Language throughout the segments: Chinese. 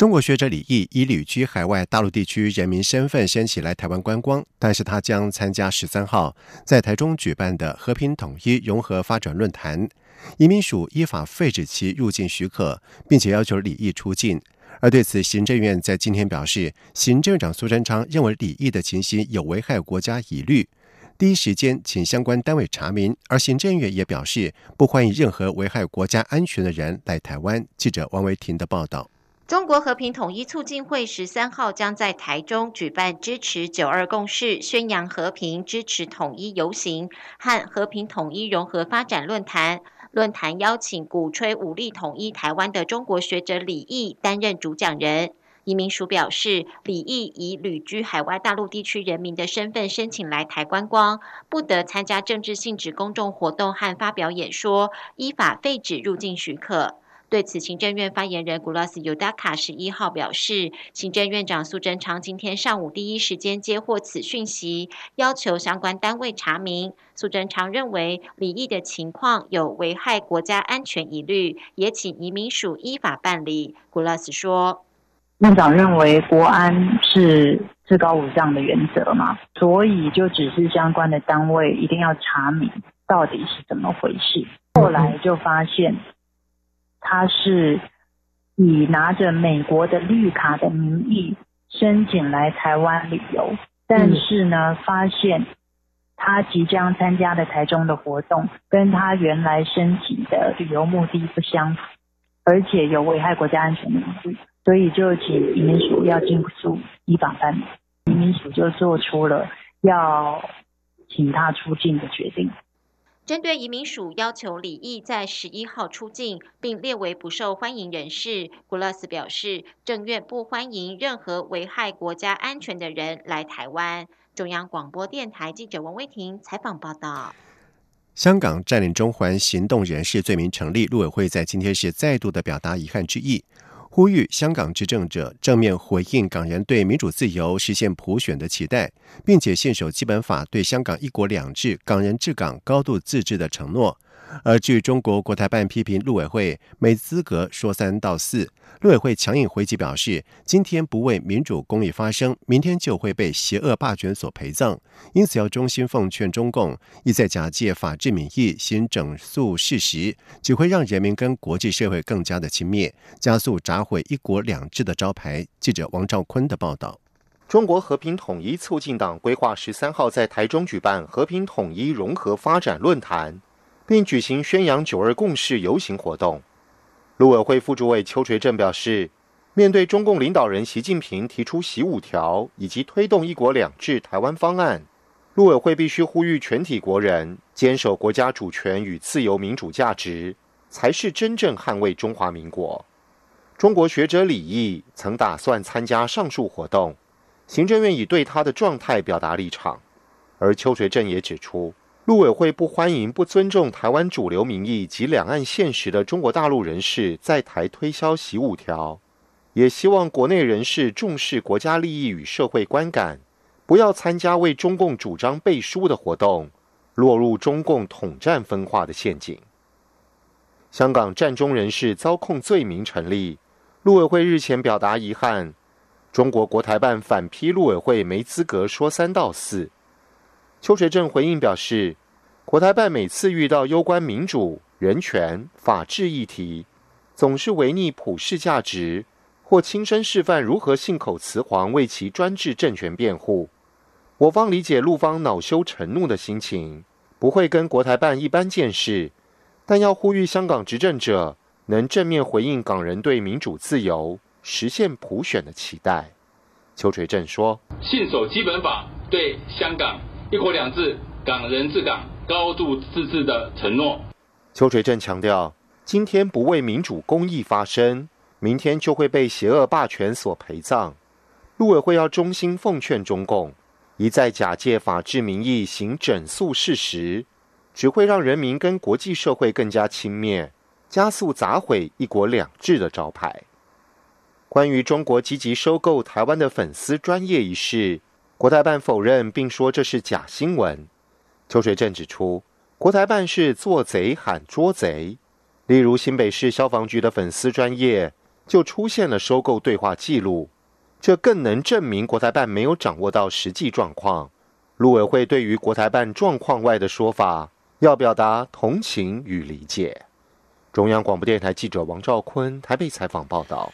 中国学者李毅以旅居海外大陆地区人民身份申请来台湾观光，但是他将参加十三号在台中举办的和平统一融合发展论坛。移民署依法废止其入境许可，并且要求李毅出境。而对此，行政院在今天表示，行政长苏贞昌认为李毅的情形有危害国家疑虑，第一时间请相关单位查明。而行政院也表示，不欢迎任何危害国家安全的人来台湾。记者王维婷的报道。中国和平统一促进会十三号将在台中举办支持九二共识、宣扬和平、支持统一游行和和平统一融合发展论坛。论坛邀请鼓吹武力统一台湾的中国学者李毅担任主讲人。移民署表示，李毅以旅居海外大陆地区人民的身份申请来台观光，不得参加政治性质公众活动和发表演说，依法废止入境许可。对此，行政院发言人古拉斯尤达卡十一号表示，行政院长苏贞昌今天上午第一时间接获此讯息，要求相关单位查明。苏贞昌认为李毅的情况有危害国家安全疑虑，也请移民署依法办理。古拉斯说：“院长认为国安是至高无上的原则嘛，所以就只是相关的单位一定要查明到底是怎么回事。后来就发现。”他是以拿着美国的绿卡的名义申请来台湾旅游，但是呢，发现他即将参加的台中的活动跟他原来申请的旅游目的不相符，而且有危害国家安全的，所以就请移民署要尽速依法办理。移民署就做出了要请他出境的决定。针对移民署要求李毅在十一号出境，并列为不受欢迎人士，古勒斯表示，政院不欢迎任何危害国家安全的人来台湾。中央广播电台记者王威婷采访报道。香港占领中环行动人士罪名成立，陆委会在今天是再度的表达遗憾之意。呼吁香港执政者正面回应港人对民主自由、实现普选的期待，并且信守基本法对香港“一国两制”、港人治港、高度自治的承诺。而据中国国台办批评陆委会没资格说三道四，陆委会强硬回击表示：今天不为民主公义发声，明天就会被邪恶霸权所陪葬。因此要衷心奉劝中共，意在假借法治民意行整肃事实，只会让人民跟国际社会更加的轻蔑，加速砸毁“一国两制”的招牌。记者王兆坤的报道：中国和平统一促进党规划十三号在台中举办和平统一融合发展论坛。并举行宣扬“九二共识”游行活动。陆委会副主委邱垂正表示，面对中共领导人习近平提出“习五条”以及推动“一国两制”台湾方案，陆委会必须呼吁全体国人坚守国家主权与自由民主价值，才是真正捍卫中华民国。中国学者李毅曾打算参加上述活动，行政院已对他的状态表达立场，而邱垂正也指出。陆委会不欢迎不尊重台湾主流民意及两岸现实的中国大陆人士在台推销“习五条”，也希望国内人士重视国家利益与社会观感，不要参加为中共主张背书的活动，落入中共统战分化的陷阱。香港战中人士遭控罪名成立，陆委会日前表达遗憾，中国国台办反批陆委会没资格说三道四。邱垂正回应表示，国台办每次遇到攸关民主、人权、法治议题，总是违逆普世价值，或亲身示范如何信口雌黄为其专制政权辩护。我方理解陆方恼羞成怒的心情，不会跟国台办一般见识，但要呼吁香港执政者能正面回应港人对民主自由、实现普选的期待。邱垂正说：“信守基本法，对香港。”一国两制，港人治港，高度自治的承诺。邱垂正强调，今天不为民主公义发声，明天就会被邪恶霸权所陪葬。陆委会要衷心奉劝中共，一再假借法治名义行整肃事实，只会让人民跟国际社会更加轻蔑，加速砸毁“一国两制”的招牌。关于中国积极收购台湾的粉丝专业一事，国台办否认，并说这是假新闻。邱水正指出，国台办是做贼喊捉贼，例如新北市消防局的粉丝专业就出现了收购对话记录，这更能证明国台办没有掌握到实际状况。陆委会对于国台办状况外的说法。要表达同情与理解。中央广播电台记者王兆坤台北采访报道。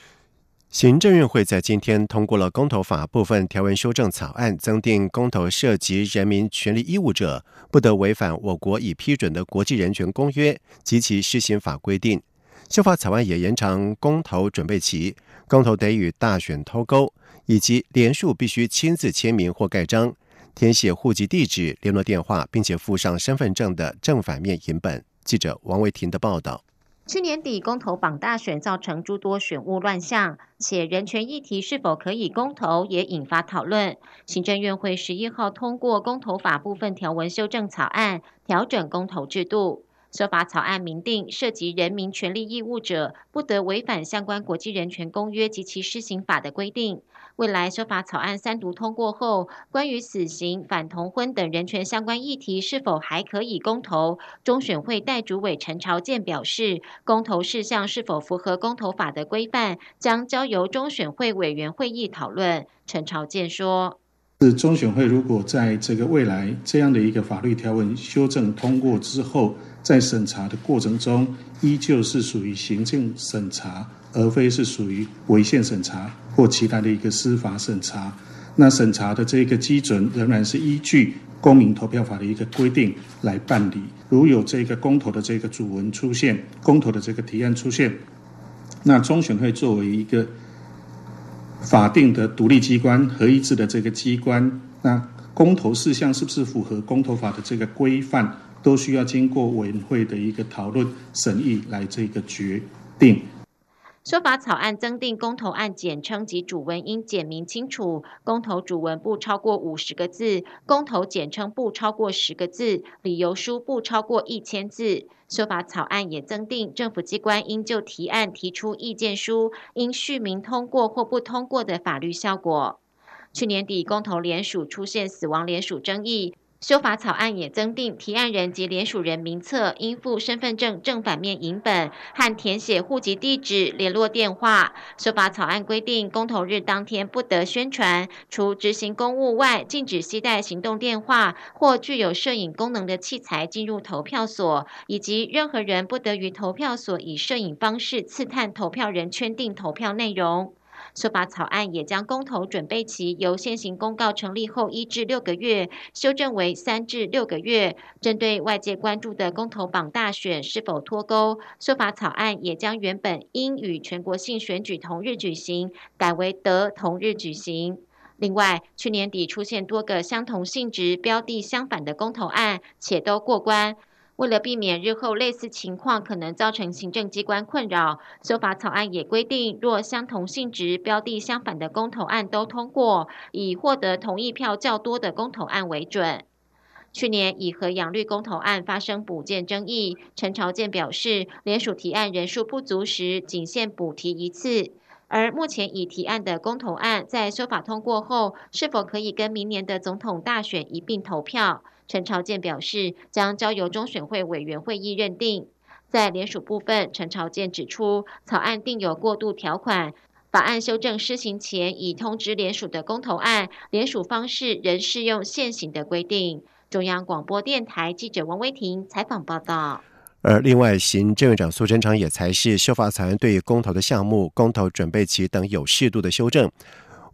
行政院会在今天通过了公投法部分条文修正草案，增订公投涉及人民权利义务者不得违反我国已批准的国际人权公约及其施行法规定。修法草案也延长公投准备期，公投得与大选脱钩，以及连署必须亲自签名或盖章。填写户籍地址、联络电话，并且附上身份证的正反面影本。记者王维婷的报道：去年底公投榜大选造成诸多选务乱象，且人权议题是否可以公投也引发讨论。行政院会十一号通过公投法部分条文修正草案，调整公投制度。修法草案明定，涉及人民权利义务者，不得违反相关国际人权公约及其施行法的规定。未来修法草案三读通过后，关于死刑、反同婚等人权相关议题是否还可以公投？中选会代主委陈朝健表示，公投事项是否符合公投法的规范，将交由中选会委员会议讨论。陈朝健说：“是中选会如果在这个未来这样的一个法律条文修正通过之后，在审查的过程中，依旧是属于行政审查。”而非是属于违宪审查或其他的一个司法审查，那审查的这个基准仍然是依据公民投票法的一个规定来办理。如有这个公投的这个主文出现，公投的这个提案出现，那中选会作为一个法定的独立机关、合一制的这个机关，那公投事项是不是符合公投法的这个规范，都需要经过委员会的一个讨论审议来这个决定。修法草案增订公投案简称及主文应简明清楚，公投主文不超过五十个字，公投简称不超过十个字，理由书不超过一千字。修法草案也增订政府机关应就提案提出意见书，应续明通过或不通过的法律效果。去年底公投联署出现死亡联署争议。修法草案也增订，提案人及联署人名册应附身份证正反面影本和填写户籍地址、联络电话。修法草案规定，公投日当天不得宣传，除执行公务外，禁止携带行动电话或具有摄影功能的器材进入投票所，以及任何人不得于投票所以摄影方式刺探投票人圈定投票内容。修法草案也将公投准备期由现行公告成立后一至六个月修正为三至六个月。针对外界关注的公投榜大选是否脱钩，修法草案也将原本应与全国性选举同日举行，改为得同日举行。另外，去年底出现多个相同性质、标的相反的公投案，且都过关。为了避免日后类似情况可能造成行政机关困扰，修法草案也规定，若相同性质、标的相反的公投案都通过，以获得同意票较多的公投案为准。去年以和养绿公投案发生补件争议，陈朝健表示，联署提案人数不足时，仅限补提一次。而目前已提案的公投案，在修法通过后，是否可以跟明年的总统大选一并投票？陈朝健表示，将交由中选会委员会议认定。在联署部分，陈朝健指出，草案定有过渡条款，法案修正施行前已通知联署的公投案，联署方式仍适用现行的规定。中央广播电台记者王威婷采访报道。而另外，行政院长苏贞昌也才是修法草案对公投的项目、公投准备期等有适度的修正。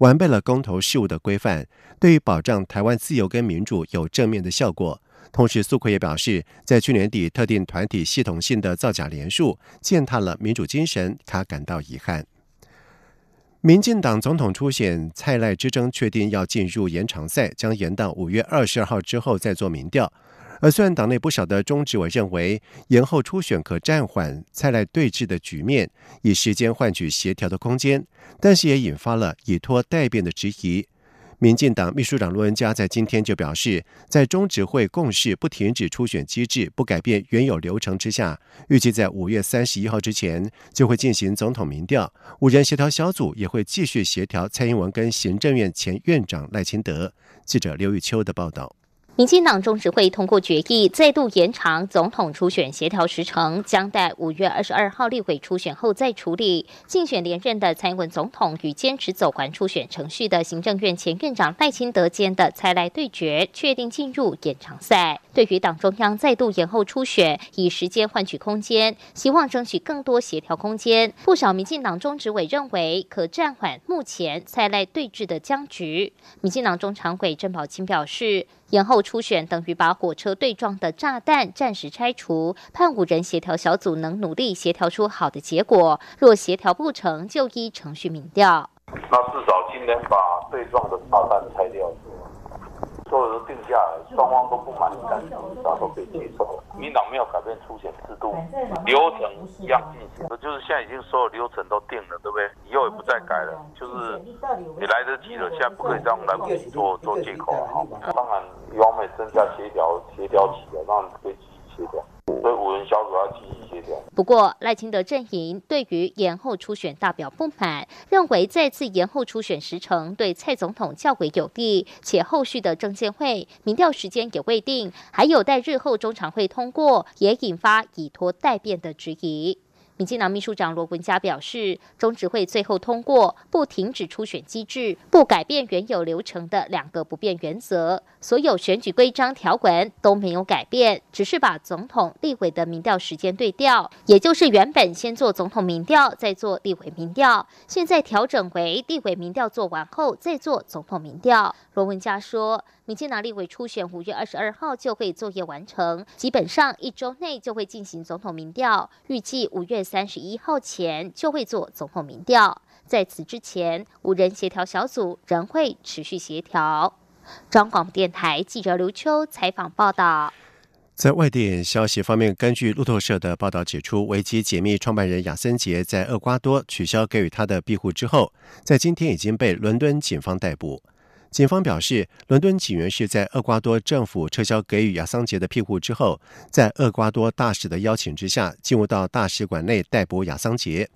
完备了公投事务的规范，对于保障台湾自由跟民主有正面的效果。同时，苏奎也表示，在去年底特定团体系统性的造假连数，践踏了民主精神，他感到遗憾。民进党总统初选蔡赖之争确定要进入延长赛，将延到五月二十二号之后再做民调。而虽然党内不少的中执委认为延后初选可暂缓蔡赖对峙的局面，以时间换取协调的空间，但是也引发了以拖待变的质疑。民进党秘书长罗文嘉在今天就表示，在中执会共识不停止初选机制、不改变原有流程之下，预计在五月三十一号之前就会进行总统民调。五人协调小组也会继续协调蔡英文跟行政院前院长赖清德。记者刘玉秋的报道。民进党中执会通过决议，再度延长总统初选协调时程，将待五月二十二号立委初选后再处理。竞选连任的蔡英文总统与坚持走完初选程序的行政院前院长赖清德间的蔡赖对决，确定进入延长赛。对于党中央再度延后初选，以时间换取空间，希望争取更多协调空间。不少民进党中执委认为，可暂缓目前蔡赖对峙的僵局。民进党中常委郑宝清表示。延后初选等于把火车对撞的炸弹暂时拆除，判五人协调小组能努力协调出好的结果。若协调不成就依程序民调。那至少今天把对撞的炸弹拆掉。所有都定下来，双方都不满意，但是至少都可以接受。民党没有改变出险制度，流程一样进行，就是现在已经所有流程都定了，对不对？以后也不再改了，就是你来得及了，现在不可以这样来不及做做借口了哈。当然，一方面增加协调协调起来，让可以继续协调。所以五人小组要继续。不过赖清德阵营对于延后初选大表不满，认为再次延后初选时程对蔡总统较为有利，且后续的证监会民调时间也未定，还有待日后中常会通过，也引发以拖待变的质疑。民进党秘书长罗文嘉表示，中执会最后通过不停止初选机制、不改变原有流程的两个不变原则，所有选举规章条文都没有改变，只是把总统、立委的民调时间对调，也就是原本先做总统民调，再做立委民调，现在调整为立委民调做完后再做总统民调。罗文嘉说。民进党立委初选五月二十二号就会作业完成，基本上一周内就会进行总统民调，预计五月三十一号前就会做总统民调。在此之前，五人协调小组仍会持续协调。中广电台记者刘秋采访报道。在外电消息方面，根据路透社的报道指出，维基解密创办人亚森杰在厄瓜多取消给予他的庇护之后，在今天已经被伦敦警方逮捕。警方表示，伦敦警员是在厄瓜多政府撤销给予亚桑杰的庇护之后，在厄瓜多大使的邀请之下，进入到大使馆内逮捕亚桑杰。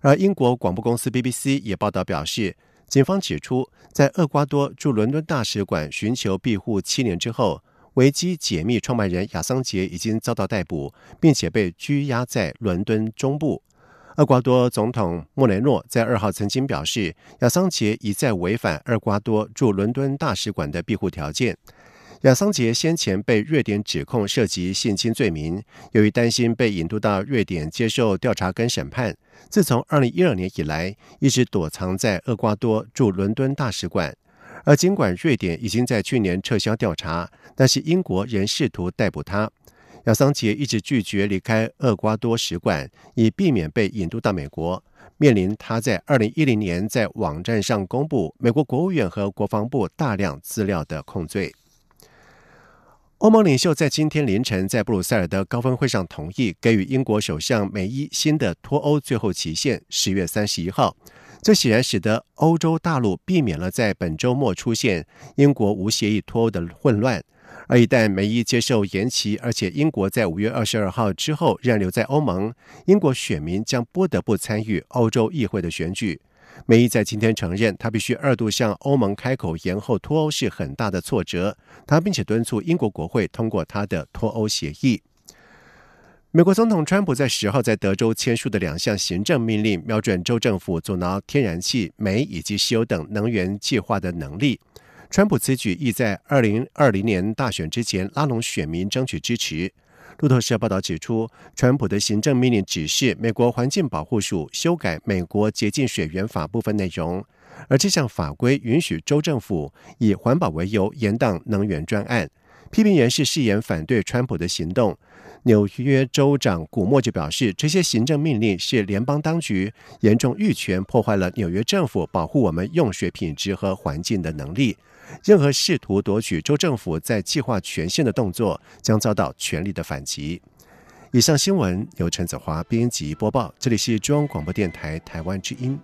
而英国广播公司 BBC 也报道表示，警方指出，在厄瓜多驻伦敦大使馆寻求庇护七年之后，维基解密创办人亚桑杰已经遭到逮捕，并且被拘押在伦敦中部。厄瓜多总统莫雷诺在二号曾经表示，亚桑杰已在违反厄瓜多驻伦敦大使馆的庇护条件。亚桑杰先前被瑞典指控涉及性侵罪名，由于担心被引渡到瑞典接受调查跟审判，自从二零一二年以来一直躲藏在厄瓜多驻伦敦大使馆。而尽管瑞典已经在去年撤销调查，但是英国仍试图逮捕他。亚桑杰一直拒绝离开厄瓜多使馆，以避免被引渡到美国。面临他在二零一零年在网站上公布美国国务院和国防部大量资料的控罪。欧盟领袖在今天凌晨在布鲁塞尔的高峰会上同意给予英国首相梅伊新的脱欧最后期限十月三十一号。这显然使得欧洲大陆避免了在本周末出现英国无协议脱欧的混乱。而一旦梅伊接受延期，而且英国在五月二十二号之后仍留在欧盟，英国选民将不得不参与欧洲议会的选举。梅伊在今天承认，他必须二度向欧盟开口延后脱欧是很大的挫折。他并且敦促英国国会通过他的脱欧协议。美国总统川普在十号在德州签署的两项行政命令，瞄准州政府阻挠天然气、煤以及石油等能源计划的能力。川普此举意在二零二零年大选之前拉拢选民，争取支持。路透社报道指出，川普的行政命令指示美国环境保护署修改美国洁净水源法部分内容，而这项法规允许州政府以环保为由延宕能源专案。批评人士誓言反对川普的行动。纽约州长古默就表示，这些行政命令是联邦当局严重预权，破坏了纽约政府保护我们用水品质和环境的能力。任何试图夺取州政府在计划权限的动作将遭到权力的反击。以上新闻由陈子华编辑播报这里是中央广播电台台湾之音。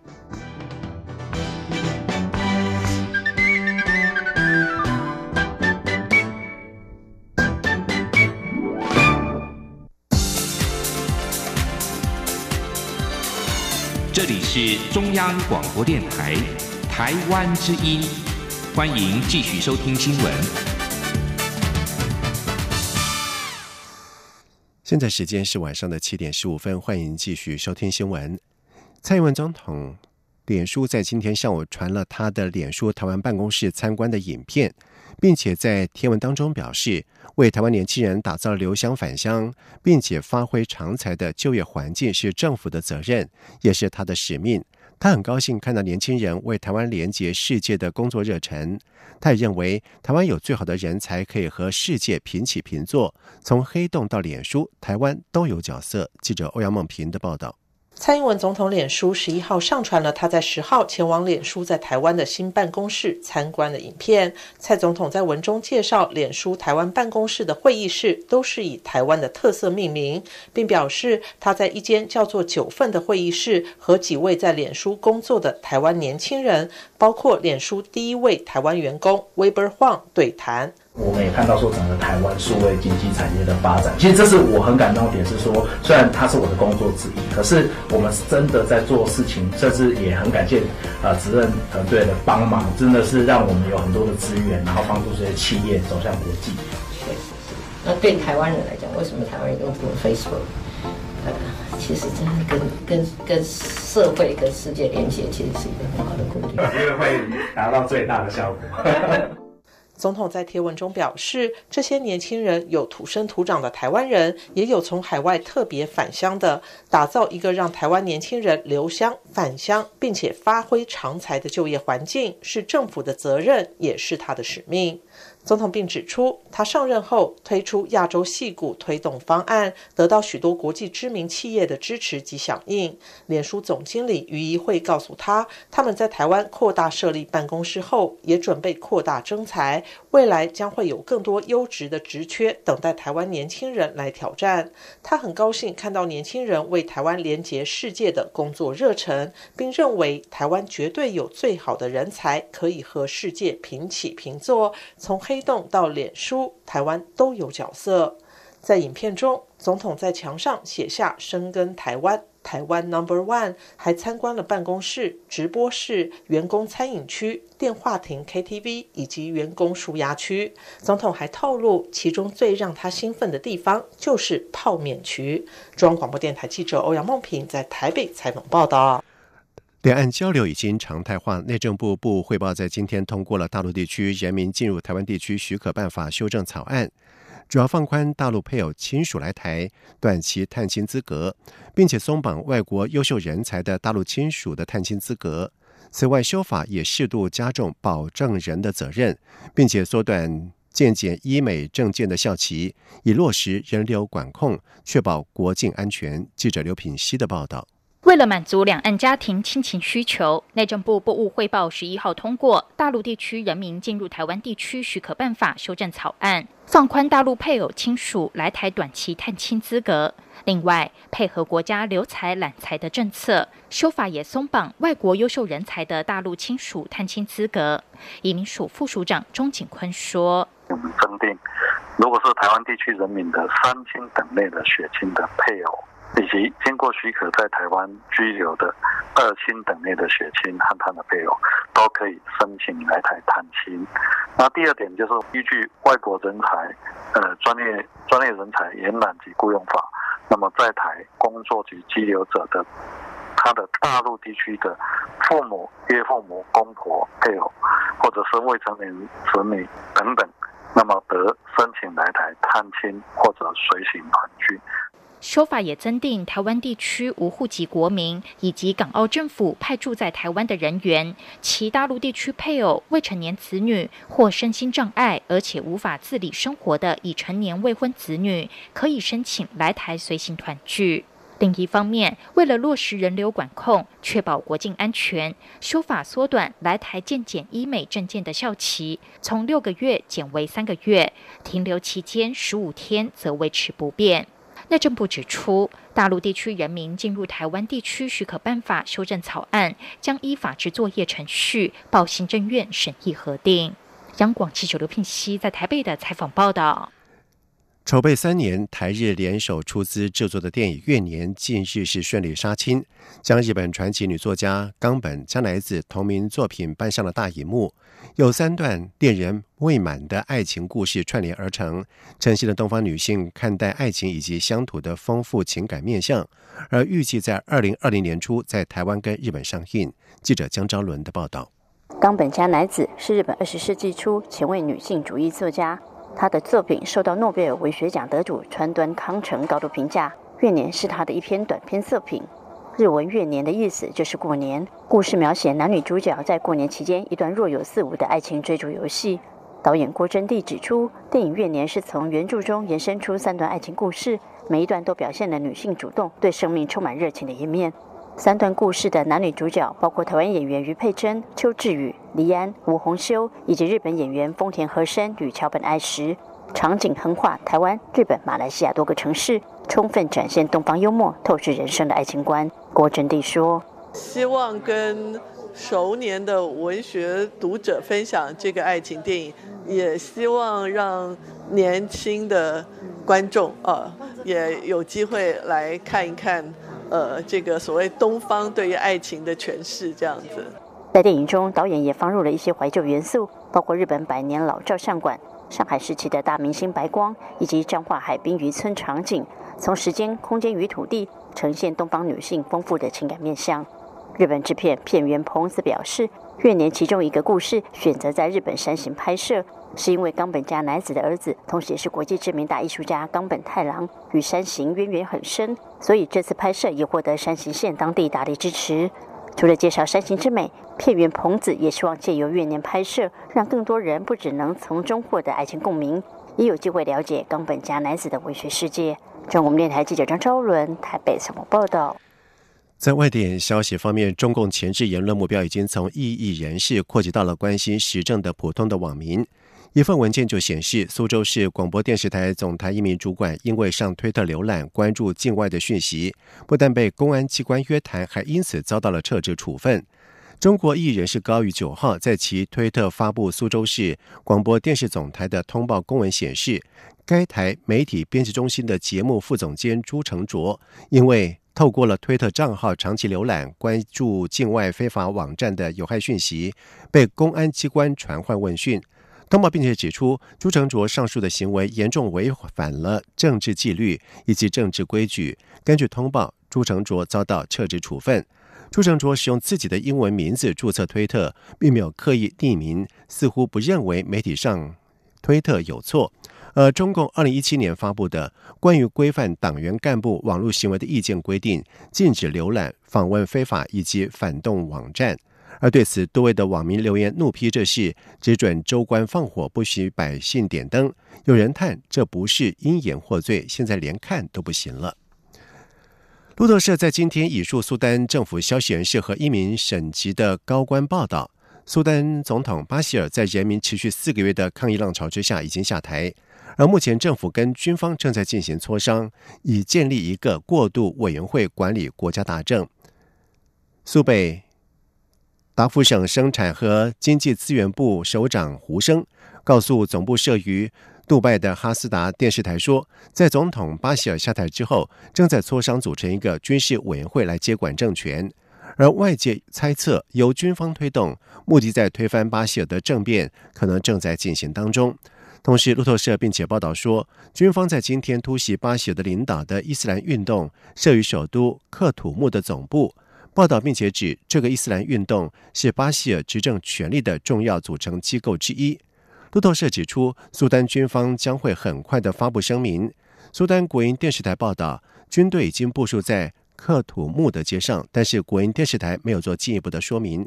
这里是中央广播电台台湾之音。欢迎继续收听新闻。现在时间是晚上的七点十五分，欢迎继续收听新闻。蔡英文总统脸书在今天上午传了他的脸书台湾办公室参观的影片，并且在贴文当中表示。为台湾年轻人打造留乡返乡，并且发挥长才的就业环境是政府的责任，也是他的使命。他很高兴看到年轻人为台湾连接世界的工作热忱。他也认为台湾有最好的人才可以和世界平起平坐。从黑洞到脸书，台湾都有角色。记者欧阳梦平的报道。蔡英文总统脸书十一号上传了他在十号前往脸书在台湾的新办公室参观的影片。蔡总统在文中介绍，脸书台湾办公室的会议室都是以台湾的特色命名，并表示他在一间叫做“九份”的会议室和几位在脸书工作的台湾年轻人，包括脸书第一位台湾员工 Weber Huang 对谈。我们也看到说，整个台湾数位经济产业的发展，其实这是我很感动的点，是说虽然它是我的工作之一，可是我们真的在做事情，甚至也很感谢啊责任团队的帮忙，真的是让我们有很多的资源，然后帮助这些企业走向国际。确实是。那对台湾人来讲，为什么台湾人用 Facebook？呃，其实真的跟跟跟社会跟世界连接，其实是一个很好的工具，因为会达到最大的效果。总统在贴文中表示，这些年轻人有土生土长的台湾人，也有从海外特别返乡的，打造一个让台湾年轻人留乡返乡，并且发挥长才的就业环境，是政府的责任，也是他的使命。总统并指出，他上任后推出亚洲戏股推动方案，得到许多国际知名企业的支持及响应。脸书总经理于一会告诉他，他们在台湾扩大设立办公室后，也准备扩大征才，未来将会有更多优质的职缺等待台湾年轻人来挑战。他很高兴看到年轻人为台湾连接世界的工作热忱，并认为台湾绝对有最好的人才可以和世界平起平坐。从黑洞到脸书，台湾都有角色。在影片中，总统在墙上写下“深耕台湾，台湾 Number One”，还参观了办公室、直播室、员工餐饮区、电话亭、KTV 以及员工舒压区。总统还透露，其中最让他兴奋的地方就是泡面区。中央广播电台记者欧阳梦平在台北采访报道。两岸交流已经常态化。内政部部汇报在今天通过了大陆地区人民进入台湾地区许可办法修正草案，主要放宽大陆配偶亲属来台短期探亲资格，并且松绑外国优秀人才的大陆亲属的探亲资格。此外，修法也适度加重保证人的责任，并且缩短健检医美证件的效期，以落实人流管控，确保国境安全。记者刘品希的报道。为了满足两岸家庭亲情需求，内政部部务汇报十一号通过《大陆地区人民进入台湾地区许可办法》修正草案，放宽大陆配偶亲属来台短期探亲资格。另外，配合国家留才揽才的政策，修法也松绑外国优秀人才的大陆亲属探亲资格。移民署副署长钟景坤说：“我们增定，如果是台湾地区人民的三亲等内的血亲的配偶。”以及经过许可在台湾居留的二亲等类的血亲和他的配偶，都可以申请来台探亲。那第二点就是依据外国人才，呃，专业专业人才延揽及雇佣法，那么在台工作及居留者的他的大陆地区的父母、岳父母、公婆、配偶，或者是未成年子女等等，那么得申请来台探亲或者随行团聚。修法也增订台湾地区无户籍国民以及港澳政府派驻在台湾的人员，其大陆地区配偶、未成年子女或身心障碍而且无法自理生活的已成年未婚子女，可以申请来台随行团聚。另一方面，为了落实人流管控，确保国境安全，修法缩短来台健检医美证件的效期，从六个月减为三个月，停留期间十五天则维持不变。内政部指出，大陆地区人民进入台湾地区许可办法修正草案将依法之作业程序报行政院审议核定。央广记者刘聘熙在台北的采访报道。筹备三年，台日联手出资制作的电影《月年》近日是顺利杀青，将日本传奇女作家冈本加乃子同名作品搬上了大荧幕。有三段恋人未满的爱情故事串联而成，呈现了东方女性看待爱情以及乡土的丰富情感面向。而预计在二零二零年初在台湾跟日本上映。记者江昭伦的报道。冈本加乃子是日本二十世纪初前卫女性主义作家。他的作品受到诺贝尔文学奖得主川端康成高度评价。《月年》是他的一篇短篇作品，日文“月年”的意思就是过年。故事描写男女主角在过年期间一段若有似无的爱情追逐游戏。导演郭真娣指出，电影《月年》是从原著中延伸出三段爱情故事，每一段都表现了女性主动、对生命充满热情的一面。三段故事的男女主角包括台湾演员于佩珍、邱志宇、黎安、吴宏修，以及日本演员丰田和生与桥本爱实。场景横跨台湾、日本、马来西亚多个城市，充分展现东方幽默、透视人生的爱情观。郭真娣说：“希望跟熟年的文学读者分享这个爱情电影，也希望让年轻的观众啊，也有机会来看一看。”呃，这个所谓东方对于爱情的诠释，这样子。在电影中，导演也放入了一些怀旧元素，包括日本百年老照相馆、上海时期的大明星白光，以及彰化海滨渔村场景，从时间、空间与土地呈现东方女性丰富的情感面相。日本制片片源彭子表示，月年其中一个故事选择在日本山形拍摄。是因为冈本家男子的儿子，同时也是国际知名大艺术家冈本太郎，与山形渊源很深，所以这次拍摄也获得山形县当地大力支持。除了介绍山形之美，片源彭子也希望借由月年拍摄，让更多人不只能从中获得爱情共鸣，也有机会了解冈本家男子的文学世界。中国电台记者张昭伦台北什么报道？在外电消息方面，中共前置言论目标已经从异议人士扩及到了关心时政的普通的网民。一份文件就显示，苏州市广播电视台总台一名主管因为上推特浏览关注境外的讯息，不但被公安机关约谈，还因此遭到了撤职处分。中国艺人是高于九号在其推特发布苏州市广播电视总台的通报公文显示，该台媒体编辑中心的节目副总监朱成卓，因为透过了推特账号长期浏览关注境外非法网站的有害讯息，被公安机关传唤问讯。通报并且指出，朱成卓上述的行为严重违反了政治纪律以及政治规矩。根据通报，朱成卓遭到撤职处分。朱成卓使用自己的英文名字注册推特，并没有刻意匿名，似乎不认为媒体上推特有错。而中共二零一七年发布的《关于规范党员干部网络行为的意见》规定，禁止浏览、访问非法以及反动网站。而对此，多位的网民留言怒批这事，只准州官放火，不许百姓点灯。有人叹这不是因言获罪，现在连看都不行了。路透社在今天引述苏丹政府消息人士和一名省级的高官报道，苏丹总统巴希尔在人民持续四个月的抗议浪潮之下已经下台，而目前政府跟军方正在进行磋商，以建立一个过渡委员会管理国家大政。苏北。达福省生产和经济资源部首长胡生告诉总部设于杜拜的哈斯达电视台说，在总统巴希尔下台之后，正在磋商组成一个军事委员会来接管政权。而外界猜测，由军方推动，目的在推翻巴希尔的政变，可能正在进行当中。同时，路透社并且报道说，军方在今天突袭巴希尔的领导的伊斯兰运动设于首都克土木的总部。报道并且指，这个伊斯兰运动是巴希尔执政权力的重要组成机构之一。路透社指出，苏丹军方将会很快的发布声明。苏丹国营电视台报道，军队已经部署在克土木的街上，但是国营电视台没有做进一步的说明。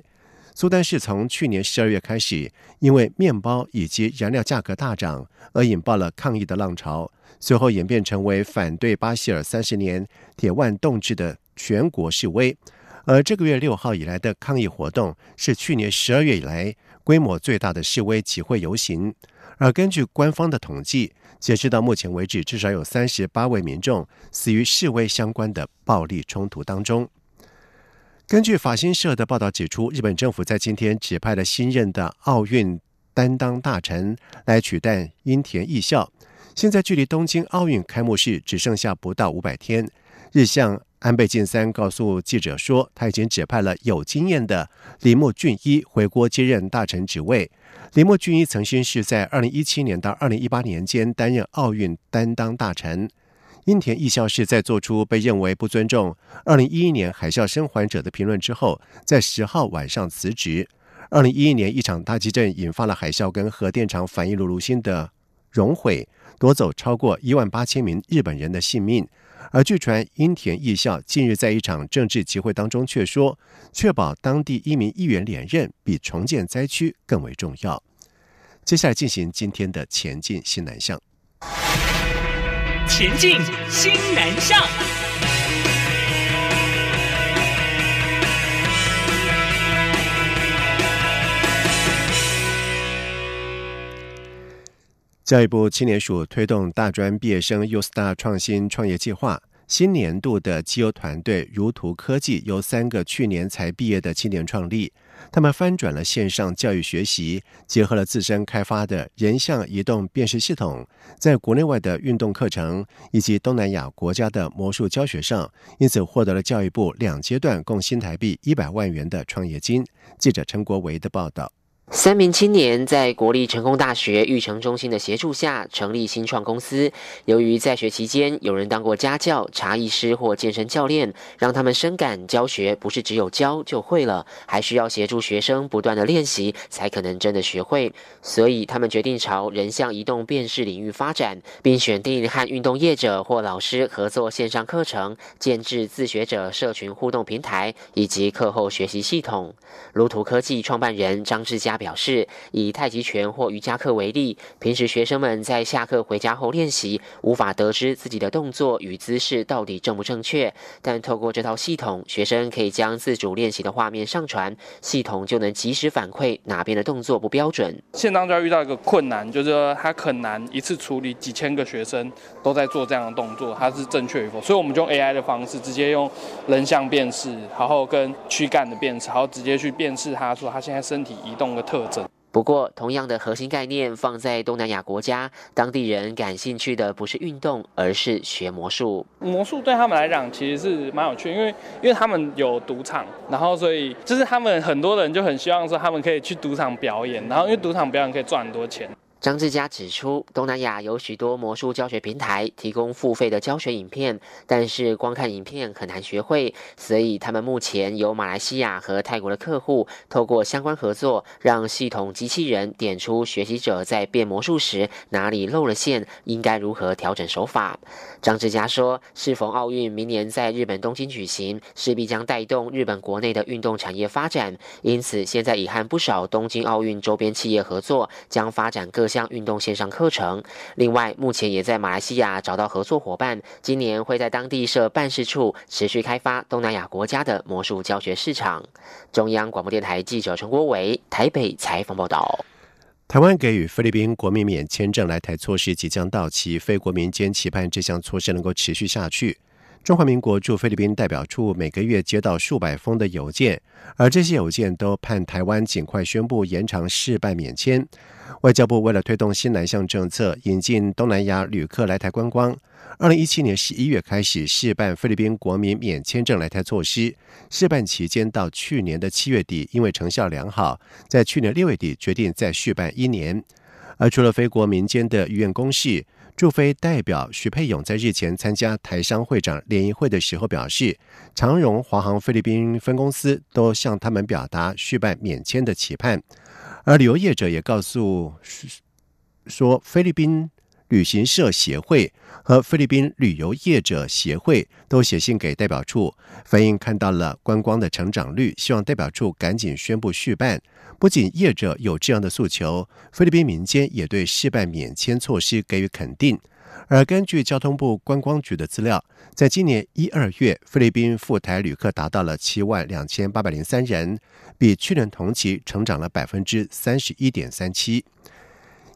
苏丹是从去年十二月开始，因为面包以及燃料价格大涨而引爆了抗议的浪潮，随后演变成为反对巴希尔三十年铁腕统治的全国示威。而这个月六号以来的抗议活动是去年十二月以来规模最大的示威集会游行。而根据官方的统计，截止到目前为止，至少有三十八位民众死于示威相关的暴力冲突当中。根据法新社的报道指出，日本政府在今天指派了新任的奥运担当大臣来取代樱田义孝。现在距离东京奥运开幕式只剩下不到五百天。日向安倍晋三告诉记者说，他已经指派了有经验的铃木俊一回国接任大臣职位。铃木俊一曾经是在二零一七年到二零一八年间担任奥运担当大臣。樱田义孝是在做出被认为不尊重二零一一年海啸生还者的评论之后，在十号晚上辞职。二零一一年一场大地震引发了海啸跟核电厂反应炉炉心的熔毁，夺走超过一万八千名日本人的性命。而据传，英田义孝近日在一场政治集会当中却说，确保当地一名议员连任比重建灾区更为重要。接下来进行今天的前进新南向。前进新南向。教育部青年署推动大专毕业生 U Star 创新创业计划。新年度的绩优团队如图科技由三个去年才毕业的青年创立，他们翻转了线上教育学习，结合了自身开发的人像移动辨识系统，在国内外的运动课程以及东南亚国家的魔术教学上，因此获得了教育部两阶段共新台币一百万元的创业金。记者陈国维的报道。三名青年在国立成功大学育成中心的协助下成立新创公司。由于在学期间有人当过家教、茶艺师或健身教练，让他们深感教学不是只有教就会了，还需要协助学生不断的练习，才可能真的学会。所以他们决定朝人像移动辨识领域发展，并选定和运动业者或老师合作线上课程，建制自学者社群互动平台以及课后学习系统。如图科技创办人张志佳。表示，以太极拳或瑜伽课为例，平时学生们在下课回家后练习，无法得知自己的动作与姿势到底正不正确。但透过这套系统，学生可以将自主练习的画面上传，系统就能及时反馈哪边的动作不标准。现当就要遇到一个困难，就是说他很难一次处理几千个学生都在做这样的动作，它是正确与否。所以我们就用 AI 的方式，直接用人像辨识，然后跟躯干的辨识，然后直接去辨识他说他现在身体移动的。特征。不过，同样的核心概念放在东南亚国家，当地人感兴趣的不是运动，而是学魔术。魔术对他们来讲其实是蛮有趣，因为因为他们有赌场，然后所以就是他们很多人就很希望说他们可以去赌场表演，然后因为赌场表演可以赚很多钱。张志佳指出，东南亚有许多魔术教学平台提供付费的教学影片，但是光看影片很难学会，所以他们目前有马来西亚和泰国的客户，透过相关合作，让系统机器人点出学习者在变魔术时哪里漏了线，应该如何调整手法。张志佳说，适逢奥运明年在日本东京举行，势必将带动日本国内的运动产业发展，因此现在已和不少东京奥运周边企业合作，将发展各。项运动线上课程，另外目前也在马来西亚找到合作伙伴，今年会在当地设办事处，持续开发东南亚国家的魔术教学市场。中央广播电台记者陈国伟台北采访报道。台湾给予菲律宾国民免签证来台措施即将到期，非国民间期盼这项措施能够持续下去。中华民国驻菲律宾代表处每个月接到数百封的邮件，而这些邮件都盼台湾尽快宣布延长试办免签。外交部为了推动新南向政策，引进东南亚旅客来台观光，二零一七年十一月开始试办菲律宾国民免签证来台措施。试办期间到去年的七月底，因为成效良好，在去年六月底决定再续办一年。而除了非国民间的医院公事。驻菲代表徐佩勇在日前参加台商会长联谊会的时候表示，长荣、华航菲律宾分公司都向他们表达续办免签的期盼，而旅游业者也告诉说，菲律宾旅行社协会和菲律宾旅游业者协会都写信给代表处，反映看到了观光的成长率，希望代表处赶紧宣布续办。不仅业者有这样的诉求，菲律宾民间也对试办免签措施给予肯定。而根据交通部观光局的资料，在今年一二月，菲律宾赴台旅客达到了七万两千八百零三人，比去年同期成长了百分之三十一点三七。